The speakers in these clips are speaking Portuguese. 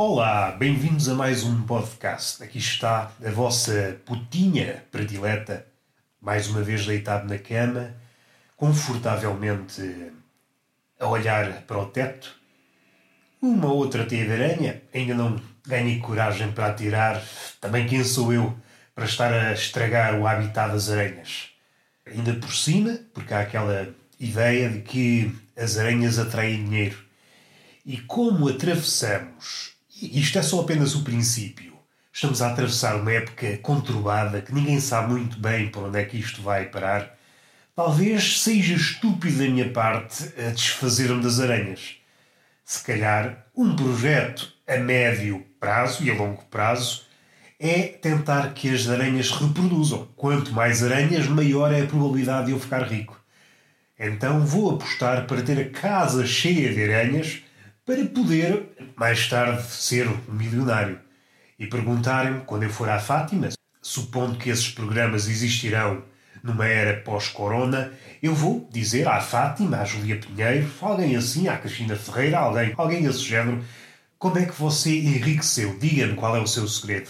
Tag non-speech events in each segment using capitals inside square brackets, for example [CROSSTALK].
Olá, bem-vindos a mais um podcast. Aqui está a vossa putinha predileta, mais uma vez deitado na cama, confortavelmente a olhar para o teto. Uma outra teia de aranha, ainda não ganhei coragem para atirar. Também quem sou eu para estar a estragar o habitat das aranhas? Ainda por cima, porque há aquela ideia de que as aranhas atraem dinheiro. E como atravessamos isto é só apenas o princípio. Estamos a atravessar uma época conturbada que ninguém sabe muito bem para onde é que isto vai parar. Talvez seja estúpido da minha parte a desfazer-me das aranhas. Se calhar, um projeto a médio prazo e a longo prazo é tentar que as aranhas reproduzam. Quanto mais aranhas, maior é a probabilidade de eu ficar rico. Então vou apostar para ter a casa cheia de aranhas para poder, mais tarde, ser um milionário. E perguntarem-me, quando eu for à Fátima, supondo que esses programas existirão numa era pós-corona, eu vou dizer à Fátima, à Julia Pinheiro, alguém assim, à Cristina Ferreira, alguém, alguém desse género, como é que você enriqueceu? Diga-me qual é o seu segredo.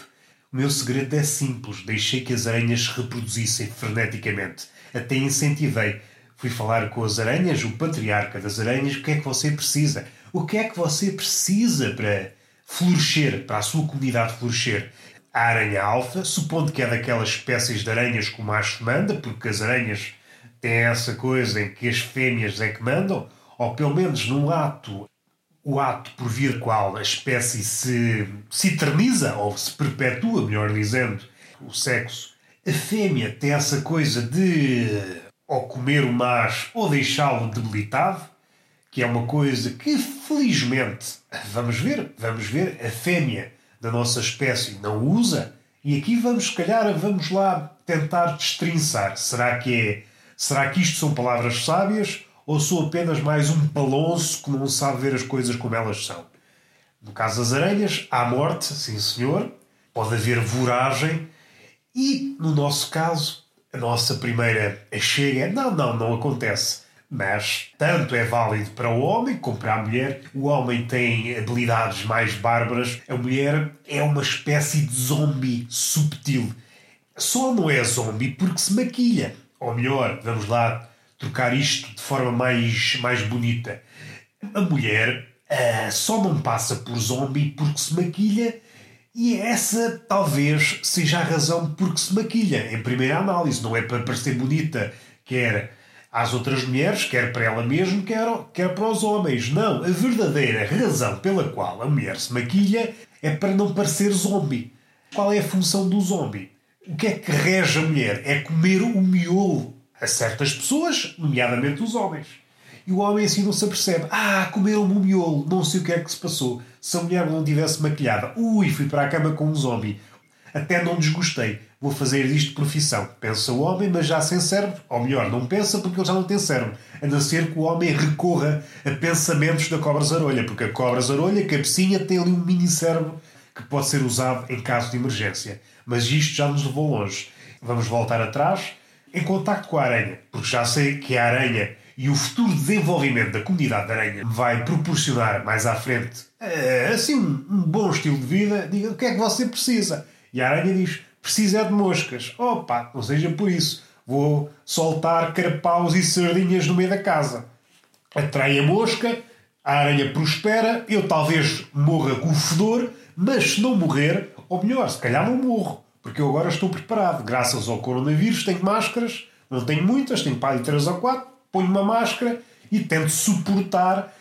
O meu segredo é simples. Deixei que as aranhas se reproduzissem freneticamente. Até incentivei. Fui falar com as aranhas, o patriarca das aranhas, o que é que você precisa? O que é que você precisa para florescer, para a sua comunidade florescer? A aranha alfa, supondo que é daquelas espécies de aranhas que o macho manda, porque as aranhas têm essa coisa em que as fêmeas é que mandam, ou pelo menos num ato, o ato por via qual a espécie se, se eterniza, ou se perpetua, melhor dizendo, o sexo. A fêmea tem essa coisa de ou comer o macho ou deixá-lo debilitado, que é uma coisa que felizmente vamos ver, vamos ver a fêmea da nossa espécie não usa e aqui vamos se calhar vamos lá tentar destrinçar. Será que é, será que isto são palavras sábias ou sou apenas mais um palonço que não sabe ver as coisas como elas são? No caso das aranhas, há morte, sim senhor, pode haver voragem e no nosso caso a nossa primeira chega não, não, não acontece mas tanto é válido para o homem como para a mulher. O homem tem habilidades mais bárbaras, a mulher é uma espécie de zombie subtil. Só não é zombie porque se maquilha. Ou melhor, vamos lá trocar isto de forma mais, mais bonita. A mulher uh, só não passa por zombie porque se maquilha e essa talvez seja a razão porque se maquilha. Em primeira análise, não é para parecer bonita, quer às outras mulheres, quer para ela mesma, quer, quer para os homens. Não, a verdadeira razão pela qual a mulher se maquilha é para não parecer zombie. Qual é a função do zombie? O que é que rege a mulher? É comer o miolo a certas pessoas, nomeadamente os homens. E o homem assim não se apercebe. Ah, comeram-me o miolo, não sei o que é que se passou. Se a mulher não tivesse maquilhada, ui, fui para a cama com um zombie. Até não desgostei. Vou fazer isto de profissão. Pensa o homem, mas já sem cérebro. Ou melhor, não pensa porque ele já não tem cérebro. A não ser que o homem recorra a pensamentos da cobra zarolha. Porque a cobra zarolha, a cabecinha, tem ali um mini cérebro que pode ser usado em caso de emergência. Mas isto já nos levou longe. Vamos voltar atrás em contacto com a aranha. Porque já sei que a aranha e o futuro desenvolvimento da comunidade de aranha vai proporcionar mais à frente eh, assim um bom estilo de vida. Diga o que é que você precisa e a aranha diz: precisa de moscas. Opa, não seja por isso. Vou soltar carapaus e sardinhas no meio da casa. Atrai a mosca, a aranha prospera, eu talvez morra com o fedor, mas se não morrer, ou melhor, se calhar não morro, porque eu agora estou preparado. Graças ao coronavírus tenho máscaras, não tenho muitas, tenho para de 3 ou 4, ponho uma máscara e tento suportar,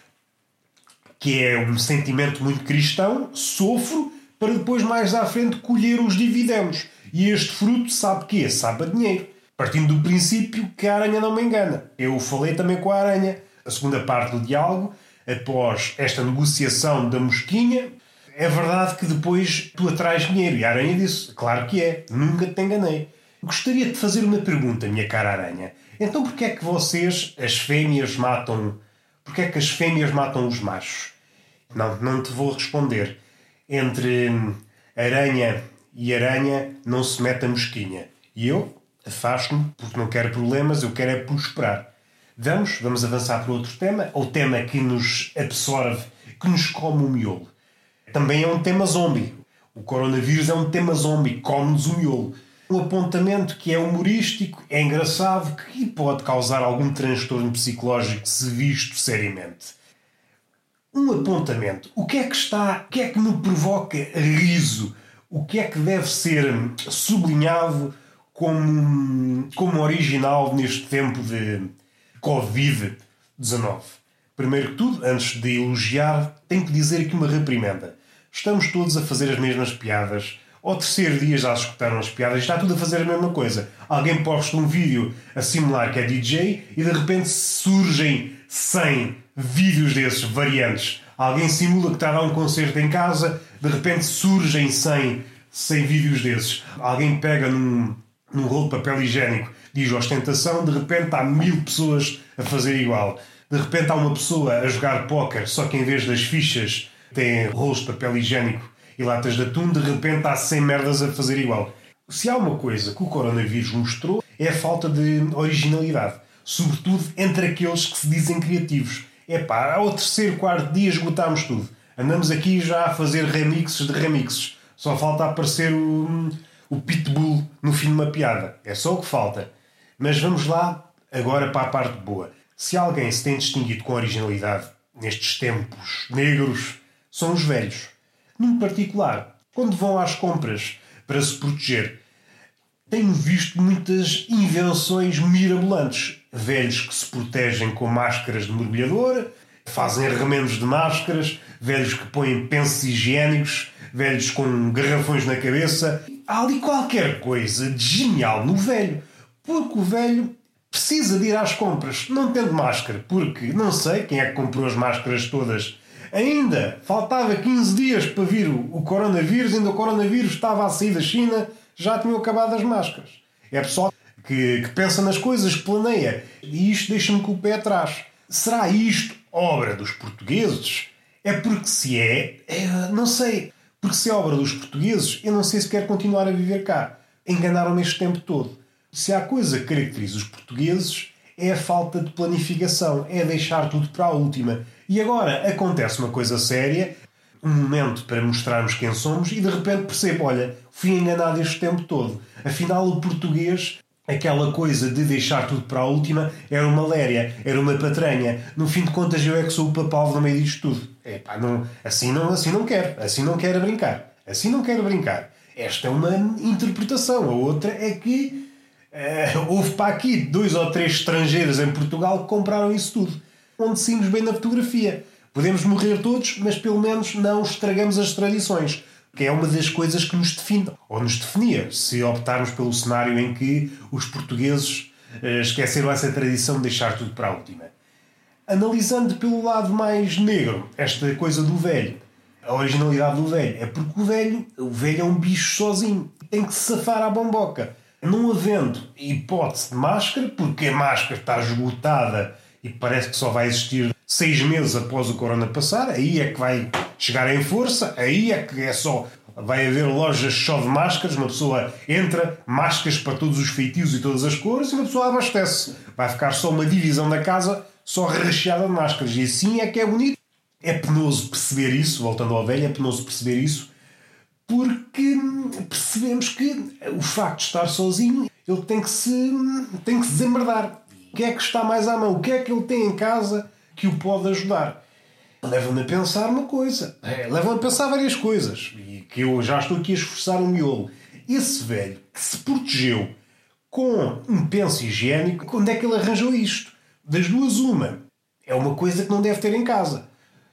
que é um sentimento muito cristão, sofro para depois mais à frente colher os dividendos. E este fruto sabe que Sabe a dinheiro. Partindo do princípio que a aranha não me engana. Eu falei também com a aranha. A segunda parte do diálogo, após esta negociação da mosquinha, é verdade que depois tu atrás dinheiro. E a aranha disse: Claro que é, nunca te enganei. Gostaria de fazer uma pergunta, minha cara aranha. Então porquê é que vocês, as fêmeas, matam. Porquê é que as fêmeas matam os machos? Não, não te vou responder entre aranha e aranha não se mete a mosquinha. E eu afasto-me porque não quero problemas, eu quero é prosperar. Vamos, vamos avançar para outro tema, o tema que nos absorve, que nos come o miolo. também é um tema zombie. O coronavírus é um tema zombie, come-nos o miolo. Um apontamento que é humorístico, é engraçado, que pode causar algum transtorno psicológico se visto seriamente. Um apontamento. O que é que está, o que é que me provoca riso? O que é que deve ser sublinhado como, como original neste tempo de Covid-19? Primeiro que tudo, antes de elogiar, tenho que dizer aqui uma reprimenda. Estamos todos a fazer as mesmas piadas. Ao terceiro dia já escutaram as piadas está tudo a fazer a mesma coisa. Alguém posta um vídeo a simular que é DJ e de repente surgem 100 vídeos desses variantes. Alguém simula que está a dar um concerto em casa, de repente surgem 100, 100 vídeos desses. Alguém pega num, num rolo de papel higiênico, diz ostentação, de repente há mil pessoas a fazer igual. De repente há uma pessoa a jogar póquer, só que em vez das fichas tem rolos de papel higiênico e latas de atum, de repente há 100 merdas a fazer igual. Se há uma coisa que o coronavírus mostrou é a falta de originalidade, sobretudo entre aqueles que se dizem criativos. É pá, ao terceiro, quarto dia esgotámos tudo. Andamos aqui já a fazer remixes de remixes. Só falta aparecer o, o pitbull no fim de uma piada. É só o que falta. Mas vamos lá agora para a parte boa. Se alguém se tem distinguido com originalidade nestes tempos negros, são os velhos. Num particular, quando vão às compras para se proteger, tenho visto muitas invenções mirabolantes. Velhos que se protegem com máscaras de mergulhador, fazem remendos de máscaras, velhos que põem pensos higiênicos, velhos com garrafões na cabeça. Há ali qualquer coisa de genial no velho, porque o velho precisa de ir às compras, não tendo máscara, porque não sei quem é que comprou as máscaras todas. Ainda faltava 15 dias para vir o coronavírus, ainda o coronavírus estava a sair da China, já tinham acabado as máscaras. É pessoal que, que pensa nas coisas, que planeia. E isto deixa-me com o pé atrás. Será isto obra dos portugueses? É porque se é, é, não sei. Porque se é obra dos portugueses, eu não sei se quero continuar a viver cá. Enganaram-me este tempo todo. Se há coisa que caracteriza os portugueses é a falta de planificação, é deixar tudo para a última. E agora acontece uma coisa séria, um momento para mostrarmos quem somos, e de repente percebo: olha, fui enganado este tempo todo. Afinal, o português, aquela coisa de deixar tudo para a última, era uma léria, era uma patranha. No fim de contas, eu é que sou o papal no meio disto tudo. Epá, não, assim, não, assim não quero, assim não quero brincar, assim não quero brincar. Esta é uma interpretação, a outra é que Uh, houve para aqui dois ou três estrangeiros em Portugal que compraram isso tudo. Onde seguimos bem na fotografia. Podemos morrer todos, mas pelo menos não estragamos as tradições. Que é uma das coisas que nos define, ou nos definia, se optarmos pelo cenário em que os portugueses uh, esqueceram essa tradição de deixar tudo para a última. Analisando pelo lado mais negro, esta coisa do velho, a originalidade do velho, é porque o velho, o velho é um bicho sozinho, tem que se safar à bomboca não havendo hipótese de máscara, porque a máscara está esgotada e parece que só vai existir seis meses após o corona passar, aí é que vai chegar em força, aí é que é só. Vai haver lojas só de máscaras, uma pessoa entra, máscaras para todos os feitios e todas as cores, e uma pessoa abastece. Vai ficar só uma divisão da casa só recheada de máscaras. E assim é que é bonito. É penoso perceber isso, voltando ao velho, é penoso perceber isso, porque percebemos que o facto de estar sozinho ele tem que se tem que se desembardar. O que é que está mais à mão? O que é que ele tem em casa que o pode ajudar? Leva-me a pensar uma coisa. É, Leva-me a pensar várias coisas. E que eu já estou aqui a esforçar o miolo. Esse velho que se protegeu com um penso higiênico, onde é que ele arranjou isto? Das duas, uma. É uma coisa que não deve ter em casa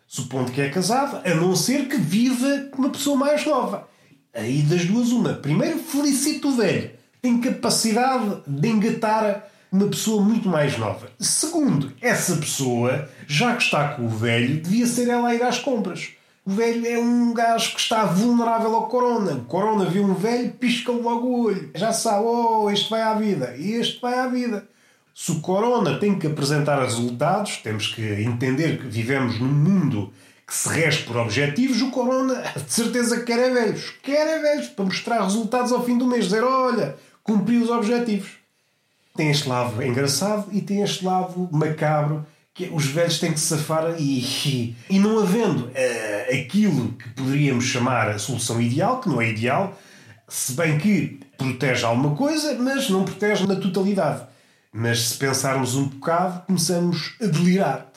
supondo que é casado, a não ser que viva com uma pessoa mais nova. Aí das duas, uma. Primeiro, felicito o velho. Tem capacidade de engatar uma pessoa muito mais nova. Segundo, essa pessoa, já que está com o velho, devia ser ela a ir às compras. O velho é um gajo que está vulnerável ao corona. O corona viu um velho, pisca logo o olho. Já sabe, oh, este vai à vida, este vai à vida. Se o Corona tem que apresentar resultados, temos que entender que vivemos num mundo que se rege por objetivos, o Corona de certeza quer é velhos. Quer é velhos para mostrar resultados ao fim do mês. Dizer, olha, cumpri os objetivos. Tem este lado engraçado e tem este lado macabro que os velhos têm que se safar e, e, e não havendo uh, aquilo que poderíamos chamar a solução ideal, que não é ideal, se bem que protege alguma coisa, mas não protege na totalidade. Mas se pensarmos um bocado, começamos a delirar.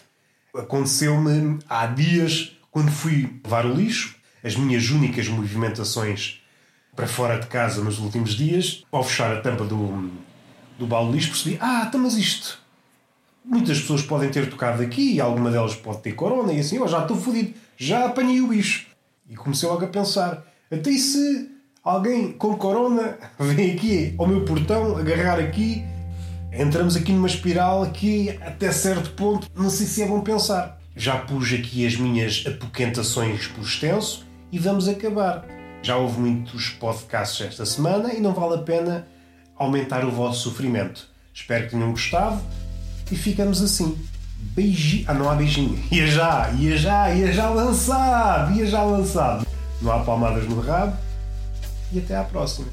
Aconteceu-me há dias, quando fui levar o lixo, as minhas únicas movimentações para fora de casa nos últimos dias, ao fechar a tampa do, do balde de lixo, percebi: ah, então, mas isto muitas pessoas podem ter tocado aqui e alguma delas pode ter corona e assim, eu já estou fodido, já apanhei o bicho. E comecei logo a pensar, até se alguém com corona [LAUGHS] vem aqui ao meu portão agarrar aqui, entramos aqui numa espiral que até certo ponto não sei se é bom pensar. Já pus aqui as minhas apoquentações por extenso e vamos acabar. Já houve muitos podcasts esta semana e não vale a pena aumentar o vosso sofrimento. Espero que tenham gostado e ficamos assim. Beijinho. Ah, não há beijinho. [LAUGHS] Ia já, ia já, ia já lançado, ia já lançado. Não há palmadas no rabo. E até à próxima.